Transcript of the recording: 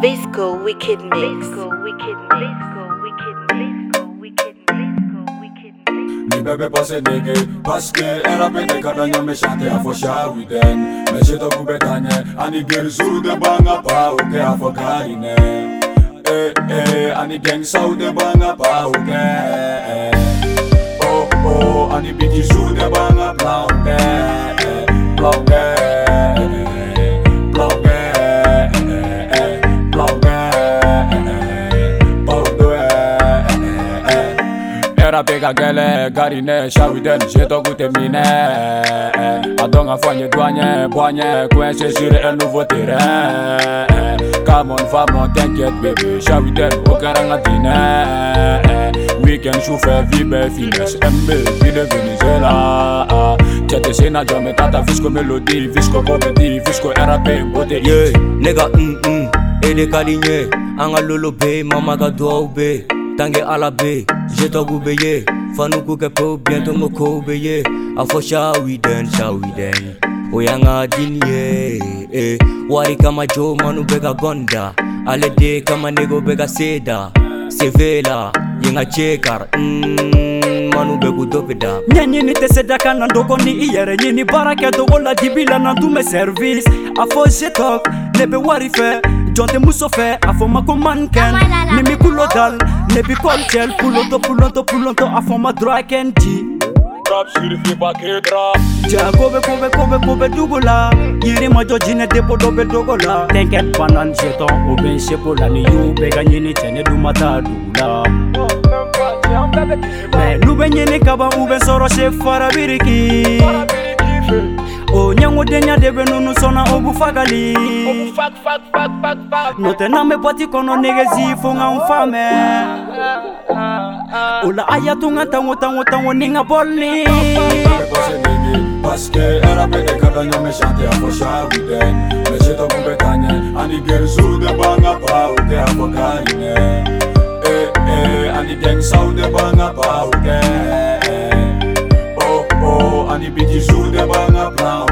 Visco Wicked Mix. Visco Wicked Mix. Visco Wicked Mix. Nibebe pase nege, paske erapete kadanya me shante afosha widen Mesheto kubetanye, ani gerzu de banga pa uke afokarine Eh eh, ani gengsa ude banga pa uke Oh oh, ani biji zu de banga pa uke Pla uke era pega gele Garine și uite ce tot cu mine Adonga foane doane boane Cu eșe și re nu vă tire Come on famo te închet baby Și uite o care la tine Weekend șufe vibe fineș MB vine Venezuela Cete și jame tata visco melodii Visco comedi, visco era pe gote Yeah, nega mm mm Ele caline Anga lolo be mama ga doau be tange ala be jetogu be ye fanuku kɛ pewu bientɔ ŋo kow be ye a fɔ shawiden shawiden o y'an ka dini ye eh. wari kama jo manu bɛ ka gɔnda ale de kama nego bɛ ka seda sevela yen ka cekar mm, manu bɛ k'u dope da ɲɛɲini tɛ se da ka na dogo ni i yɛrɛ ɲini baara kɛ dogo la dibi la na tun bɛ sɛrivisi a fɔ jetok ne bɛ wari fɛ jonte muso fɛ a fɔ ma ko mankɛn nimi kulo dal nebi kɔltɛl pulonto pulonto pulonto a fɔ ma drakɛn ti ja kobe kobe kobe kobe dugu la yiri majɔ jinɛ depo dɔ be dogo la tɛnkɛ panan setɔn o be n seko la ni y'u bɛɛ ka ɲini cɛne duma ta dugu la mɛ nu be ɲini kaban u be sɔrɔ se farabiriki fara onyangodenya debe nunu sona obufagali notena me bati kono negezi funga nfame ola aya tunga tango tango tango ninga boli Paske era pe de kada nyo me shante a fosha wite Me cheto kon petanye Ani gen su de banga pa wite a fokarine E, eh, e, eh, ani gen sa wite banga pa wite de é banga pra